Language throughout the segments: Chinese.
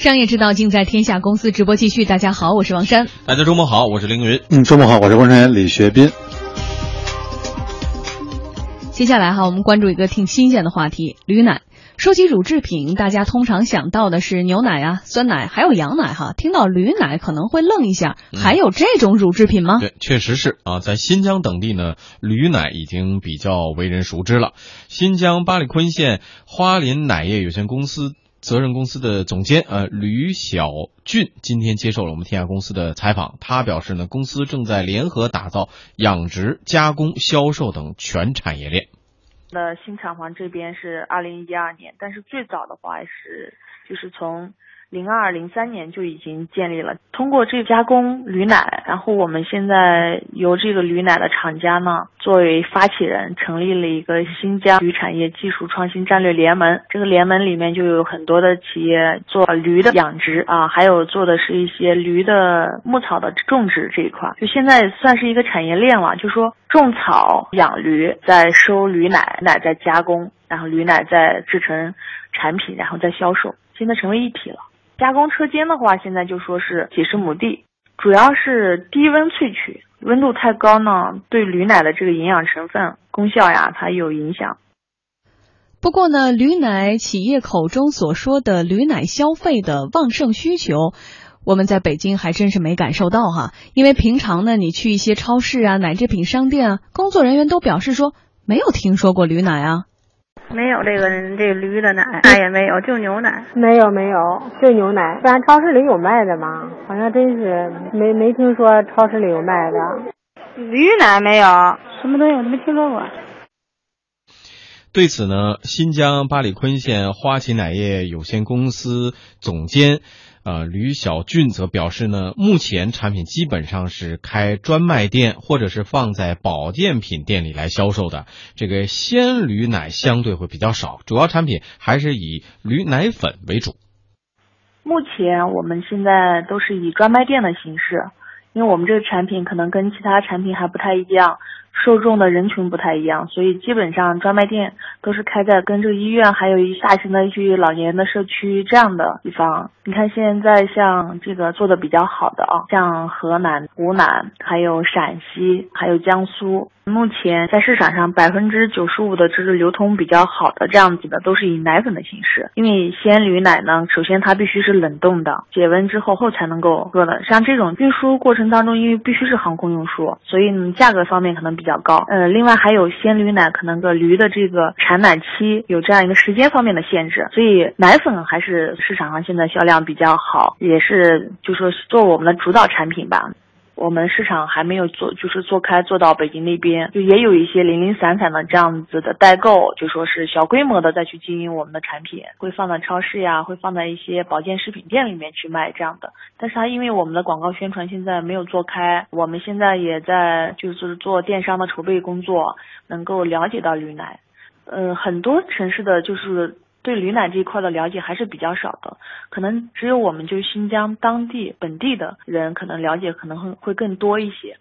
商业之道尽在天下公司直播继续。大家好，我是王珊。大家周末好，我是凌云。嗯，周末好，我是观察员李学斌。接下来哈，我们关注一个挺新鲜的话题——驴奶。说起乳制品，大家通常想到的是牛奶啊、酸奶，还有羊奶哈。听到驴奶可能会愣一下，还有这种乳制品吗？对，确实是啊，在新疆等地呢，驴奶已经比较为人熟知了。新疆巴里坤县花林奶业有限公司。责任公司的总监呃吕小俊今天接受了我们天下公司的采访，他表示呢，公司正在联合打造养殖、加工、销售等全产业链。那新厂房这边是二零一二年，但是最早的话是就是从。零二零三年就已经建立了，通过这加工驴奶，然后我们现在由这个驴奶的厂家呢作为发起人，成立了一个新疆驴产业技术创新战略联盟。这个联盟里面就有很多的企业做驴的养殖啊，还有做的是一些驴的牧草的种植这一块，就现在算是一个产业链了。就说种草、养驴，再收驴奶，奶再加工，然后驴奶再制成产品，然后再销售，现在成为一体了。加工车间的话，现在就说是几十亩地，主要是低温萃取，温度太高呢，对驴奶的这个营养成分、功效呀，它有影响。不过呢，驴奶企业口中所说的驴奶消费的旺盛需求，我们在北京还真是没感受到哈。因为平常呢，你去一些超市啊、奶制品商店啊，工作人员都表示说没有听说过驴奶啊。没有这个这驴的奶，那也没有，就牛奶。没有没有，就牛奶。不然超市里有卖的吗？好像真是没没听说超市里有卖的。驴奶没有，什么东西我都没听说过。对此呢，新疆巴里坤县花旗奶业有限公司总监。呃，吕小俊则表示呢，目前产品基本上是开专卖店或者是放在保健品店里来销售的。这个鲜驴奶相对会比较少，主要产品还是以驴奶粉为主。目前我们现在都是以专卖店的形式，因为我们这个产品可能跟其他产品还不太一样。受众的人群不太一样，所以基本上专卖店都是开在跟这个医院，还有一大型的一些老年的社区这样的地方。你看现在像这个做的比较好的啊，像河南、湖南，还有陕西，还有江苏。目前在市场上百分之九十五的这是流通比较好的这样子的，都是以奶粉的形式。因为鲜驴奶呢，首先它必须是冷冻的，解温之后后才能够喝的。像这种运输过程当中，因为必须是航空运输，所以价格方面可能比较高。呃，另外还有鲜驴奶可能个驴的这个产奶期有这样一个时间方面的限制，所以奶粉还是市场上现在销量比较好，也是就说做我们的主导产品吧。我们市场还没有做，就是做开做到北京那边，就也有一些零零散散的这样子的代购，就说是小规模的再去经营我们的产品，会放在超市呀，会放在一些保健食品店里面去卖这样的。但是它因为我们的广告宣传现在没有做开，我们现在也在就是做电商的筹备工作，能够了解到驴奶，嗯，很多城市的就是。对驴奶这一块的了解还是比较少的，可能只有我们就新疆当地本地的人可能了解可能会会更多一些。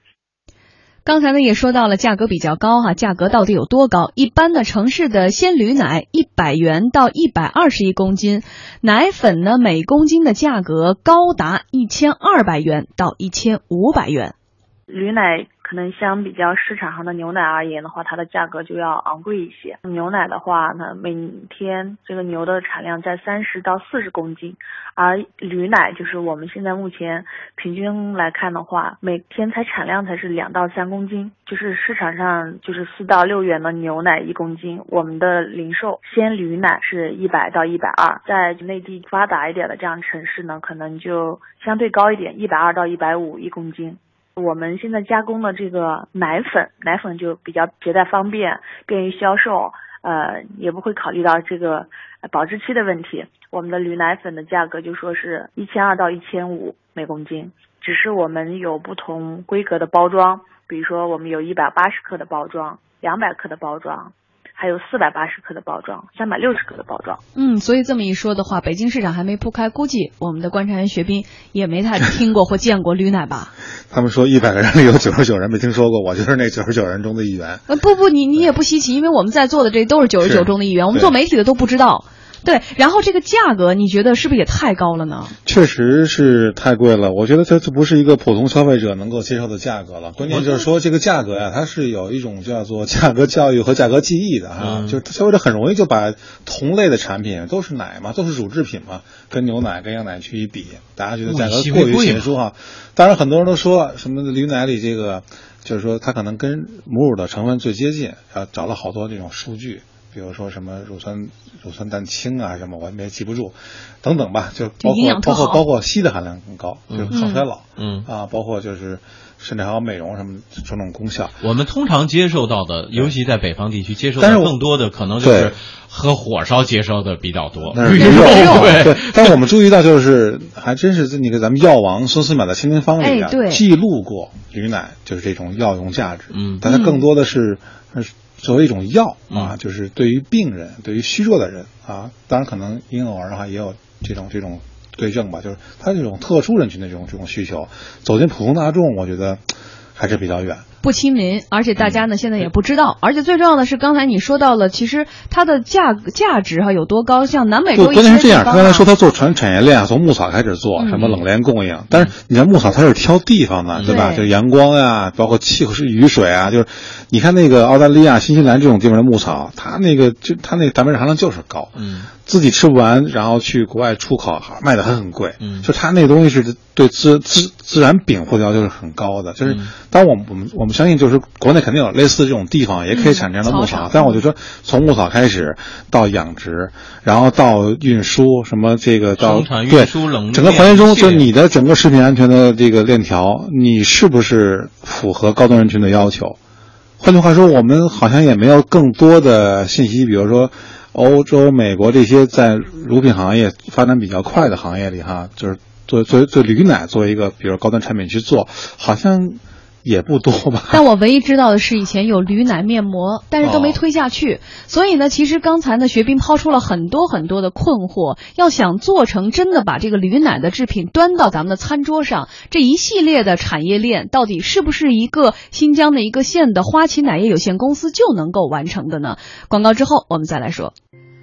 刚才呢也说到了价格比较高哈，价格到底有多高？一般的城市的鲜驴奶一百元到一百二十一公斤，奶粉呢每公斤的价格高达一千二百元到一千五百元。驴奶。可能相比较市场上的牛奶而言的话，它的价格就要昂贵一些。牛奶的话呢，每天这个牛的产量在三十到四十公斤，而驴奶就是我们现在目前平均来看的话，每天才产量才是两到三公斤，就是市场上就是四到六元的牛奶一公斤，我们的零售鲜驴奶是一百到一百二，在内地发达一点的这样城市呢，可能就相对高一点，一百二到一百五一公斤。我们现在加工的这个奶粉，奶粉就比较携带方便，便于销售，呃，也不会考虑到这个保质期的问题。我们的驴奶粉的价格就说是一千二到一千五每公斤，只是我们有不同规格的包装，比如说我们有一百八十克的包装，两百克的包装。还有四百八十克的包装，三百六十克的包装。嗯，所以这么一说的话，北京市场还没铺开，估计我们的观察员学斌也没太 听过或见过驴奶吧？他们说一百个人里有九十九人没听说过，我就是那九十九人中的一员。呃，不不，你你也不稀奇，因为我们在座的这都是九十九中的一员，我们做媒体的都不知道。对，然后这个价格你觉得是不是也太高了呢？确实是太贵了，我觉得这这不是一个普通消费者能够接受的价格了。关键就是说这个价格呀，它是有一种叫做价格教育和价格记忆的哈，嗯就是消费者很容易就把同类的产品都是奶嘛，都是乳制品嘛，跟牛奶跟羊奶去一比，大家觉得价格过于悬殊哈。当然，很多人都说什么驴奶里这个，就是说它可能跟母乳的成分最接近，啊，找了好多这种数据。比如说什么乳酸乳酸蛋清啊什么，我也没记不住，等等吧，就包括包括包括硒的含量更高，就是抗衰老，嗯。啊，包括就是甚至还有美容什么种种功效。我们通常接受到的，尤其在北方地区接受但是更多的，可能就是对和火烧接收的比较多。那是驴驴肉对。对，但是我们注意到，就是还真是那个咱们药王孙思邈的《清明方》里啊哎对，记录过驴奶就是这种药用价值，嗯。但它更多的是呃作为一种药啊，嗯就是对于病人、对于虚弱的人啊，当然可能婴幼儿哈也有这种这种对症吧，就是他这种特殊人群的这种这种需求，走进普通大众，我觉得还是比较远。不亲民，而且大家嗯呢现在也不知道，而且最重要的是，刚才你说到了，其实它的价价值哈有多高，像南美就洲关键是这样，他刚才说他做产产业链啊，从牧草开始做，嗯。什么冷链供应，但是你看牧草它是挑地方的，对吧？对。就是阳光呀、包括气候是雨水啊，就是你看那个澳大利亚、新西兰这种地方的牧草，它那个就它那个蛋白质含量就是高，嗯。自己吃不完，然后去国外出口卖的还很贵，嗯。就它那个东西是对自自自然禀赋要求是很高的，就是嗯。当我们我们我们相信就是国内肯定有类似这种地方也可以产这样的牧草，嗯草但我就说从牧草开始到养殖，然后到运输什么这个到对整个环节中，就是你的整个食品安全的这个链条，你是不是符合高端人群的要求？换句话说，我们好像也没有更多的信息，比如说欧洲、美国这些在乳品行业发展比较快的行业里，哈，就是作为作为做驴奶作为一个比如高端产品去做，好像也不多吧。但我唯一知道的是，以前有驴奶面膜，但是都没哦推下去。所以呢，其实刚才呢，学斌抛出了很多很多的困惑。要想做成真的把这个驴奶的制品端到咱们的餐桌上，这一系列的产业链到底是不是一个新疆的一个县的花旗奶业有限公司就能够完成的呢？广告之后我们再来说。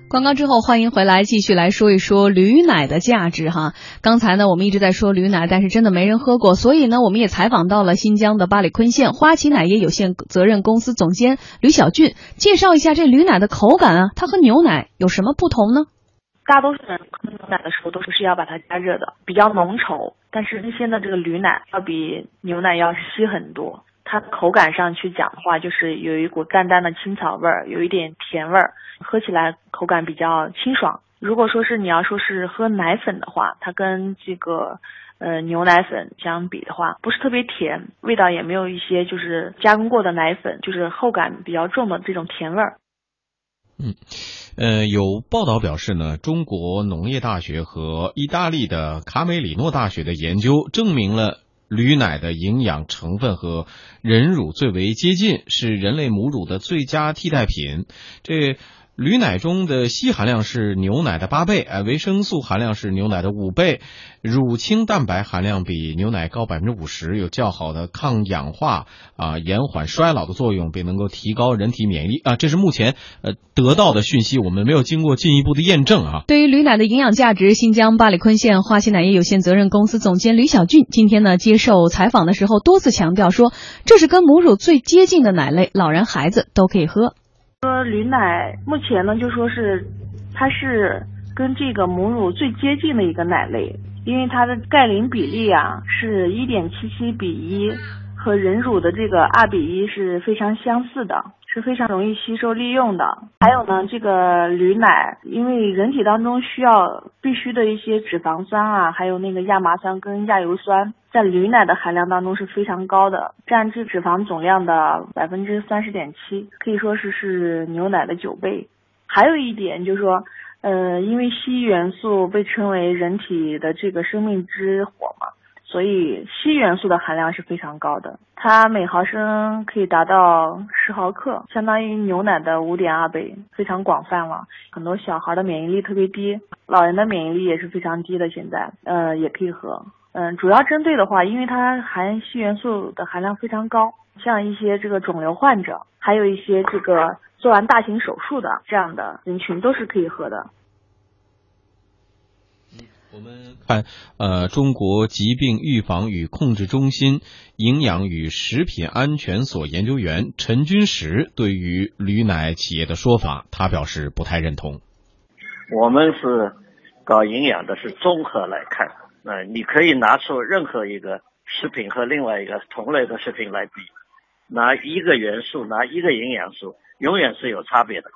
广告之后，欢迎回来，继续来说一说驴奶的价值哈。刚才呢，我们一直在说驴奶，但是真的没人喝过，所以呢，我们也采访到了新疆的巴里坤县花旗奶业有限责任公司总监吕小俊，介绍一下这驴奶的口感啊，它和牛奶有什么不同呢？大多数人喝牛奶的时候都是要把它加热的，比较浓稠。但是新鲜的这个驴奶要比牛奶要稀很多。它口感上去讲的话，就是有一股淡淡的青草味儿，有一点甜味儿，喝起来口感比较清爽。如果说是你要说是喝奶粉的话，它跟这个呃牛奶粉相比的话，不是特别甜，味道也没有一些就是加工过的奶粉，就是后感比较重的这种甜味儿。嗯呃，有报道表示呢，中国农业大学和意大利的卡梅里诺大学的研究证明了驴奶的营养成分和人乳最为接近，是人类母乳的最佳替代品。这驴奶中的硒含量是牛奶的八倍，呃，维生素含量是牛奶的五倍，乳清蛋白含量比牛奶高百分之五十，有较好的抗氧化啊、延缓衰老的作用，并能够提高人体免疫力啊。这是目前呃得到的讯息，我们没有经过进一步的验证啊。对于驴奶的营养价值，新疆巴里坤县花旗奶业有限责任公司总监吕小俊今天呢接受采访的时候多次强调说，这是跟母乳最接近的奶类，老人孩子都可以喝。说驴奶目前呢，就说是它是跟这个母乳最接近的一个奶类，因为它的钙磷比例啊是一点七七比一，和人乳的这个二比一是非常相似的，是非常容易吸收利用的。还有呢，这个驴奶，因为人体当中需要必须的一些脂肪酸啊，还有那个亚麻酸跟亚油酸，在驴奶的含量当中是非常高的，占脂脂肪总量的百分之三十点七，可以说是是牛奶的九倍。还有一点就是说，呃，因为硒元素被称为人体的这个生命之火嘛，所以硒元素的含量是非常高的，它每毫升可以达到十毫克，相当于牛奶的五点二倍，非常广泛了。很多小孩的免疫力特别低，老人的免疫力也是非常低的，现在呃也可以喝。嗯，主要针对的话，因为它含硒元素的含量非常高，像一些这个肿瘤患者，还有一些这个做完大型手术的这样的人群都是可以喝的。我们看，呃，中国疾病预防与控制中心营养与食品安全所研究员陈军石对于驴奶企业的说法，他表示不太认同。我们是搞营养的，是综合来看。呃，你可以拿出任何一个食品和另外一个同类的食品来比，拿一个元素，拿一个营养素，永远是有差别的，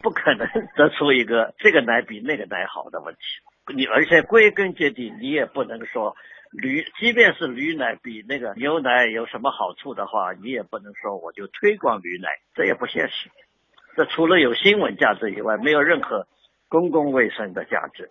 不可能得出一个这个奶比那个奶好的问题。你而且归根结底，你也不能说驴，即便是驴奶比那个牛奶有什么好处的话，你也不能说我就推广驴奶，这也不现实。这除了有新闻价值以外，没有任何公共卫生的价值。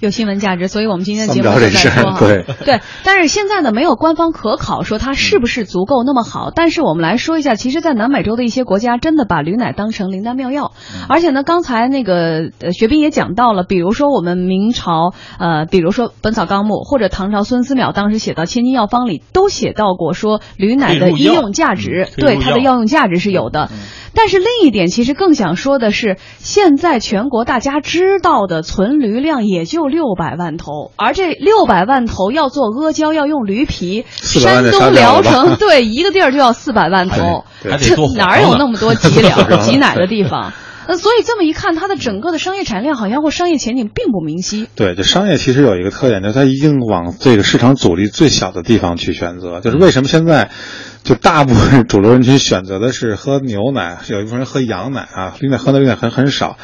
有新闻价值，所以我们今天的节目这在说哈。对对，但是现在呢，没有官方可考说它是不是足够那么好。但是我们来说一下，其实，在南美洲的一些国家，真的把驴奶当成灵丹妙药。而且呢，刚才那个呃学斌也讲到了，比如说我们明朝呃，比如说《本草纲目》或者唐朝孙思邈当时写到《千金药方》里，都写到过说驴奶的医用价值，对它的药用价值是有的。但是另一点，其实更想说的是，现在全国大家知道的存驴量也就六百万头，而这六百万头要做阿胶，要用驴皮，山东聊城对一个地儿就要四百万头，这哪有那么多 挤粮挤奶的地方？那所以这么一看，它的整个的商业产业链好像或商业前景并不明晰。对，就商业其实有一个特点，就是它一定往这个市场阻力最小的地方去选择。就是为什么现在，就大部分主流人群选择的是喝牛奶，有一部分人喝羊奶啊，驴奶喝的驴奶很很少。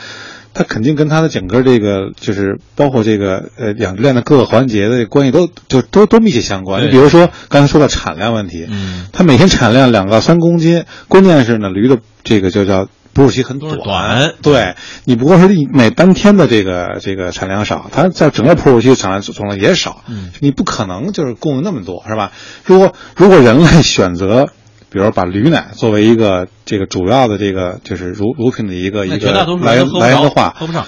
它肯定跟它的整个这个就是包括这个呃养殖链的各个环节的关系都就都都密切相关。你比如说刚才说到产量问题，嗯，它每天产量两到三公斤，关键是呢驴的这个就叫。哺乳期很短，对你不过是每半天的这个这个产量少，它在整个哺乳期产量总量也少，嗯，你不可能就是供应那么多，是吧？如果如果人类选择，比如把驴奶作为一个这个主要的这个就是乳乳品的一个一个来源来源的话，喝不上，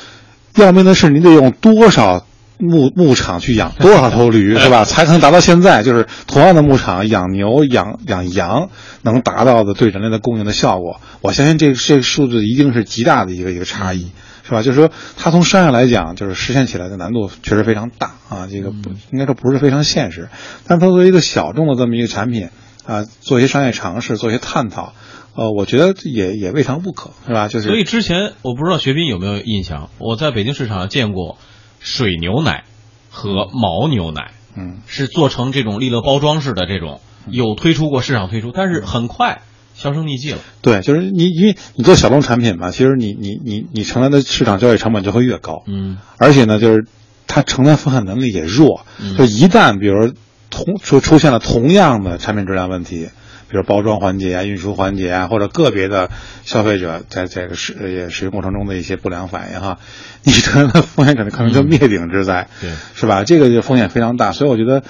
要命的是你得用多少。牧牧场去养 多少头驴是吧？才可能达到现在就是同样的牧场养牛养养羊能达到的对人类的供应的效果。我相信这这个数字一定是极大的一个一个差异，是吧？就是说它从商业来讲，就是实现起来的难度确实非常大啊。这个不应该说不是非常现实，但它作为一个小众的这么一个产品啊，做一些商业尝试，做一些探讨，呃，我觉得也也未尝不可，是吧？就是所以之前我不知道学斌有没有印象，我在北京市场上见过。水牛奶和牦牛奶，嗯，是做成这种利乐包装式的这种，有推出过市场推出，但是很快销声匿迹了。对，就是你因为你做小众产品嘛，其实你你你你承担的市场交易成本就会越高，嗯，而且呢，就是它承担风险能力也弱，嗯，就一旦比如同出出现了同样的产品质量问题。比如包装环节啊、运输环节啊，或者个别的消费者在这个使也使用过程中的一些不良反应哈，你这的风险可能可能就灭顶之灾，对，是吧？这个就风险非常大，所以我觉得，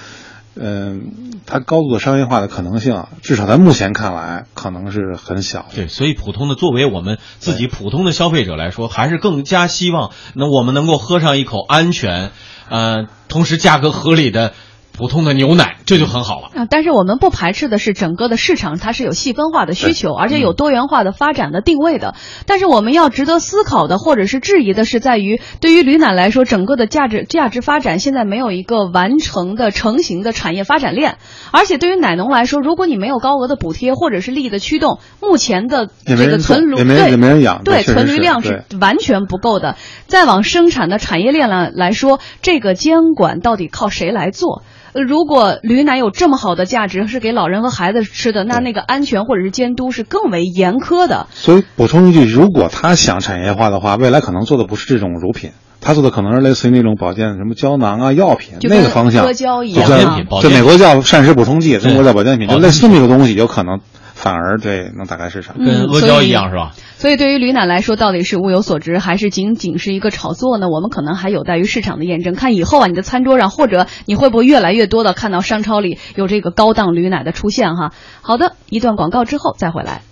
嗯，它高度的商业化的可能性，至少在目前看来，可能是很小。对，所以普通的作为我们自己普通的消费者来说，还是更加希望那我们能够喝上一口安全，呃，同时价格合理的。普通的牛奶，这就很好了啊！但是我们不排斥的是，整个的市场它是有细分化的需求，而且有多元化的发展的定位的。但是我们要值得思考的，或者是质疑的是，在于对于驴奶来说，整个的价值价值发展现在没有一个完成的成型的产业发展链。而且对于奶农来说，如果你没有高额的补贴或者是利益的驱动，目前的这个存驴对对存驴量是完全不够的。再往生产的产业链来来说，这个监管到底靠谁来做？如果驴奶有这么好的价值，是给老人和孩子吃的，那那个安全或者是监督是更为严苛的。所以补充一句，如果他想产业化的话，未来可能做的不是这种乳品，他做的可能是类似于那种保健什么胶囊啊、药品那个方向。阿胶一样，就美国叫膳食补充剂，中国叫保健品，就类似那个东西，有可能。反而对能打开市场，跟阿胶一样是吧？所以对于驴奶来说，到底是物有所值，还是仅仅是一个炒作呢？我们可能还有待于市场的验证。看以后啊，你的餐桌上，或者你会不会越来越多的看到商超里有这个高档驴奶的出现哈？好的，一段广告之后再回来。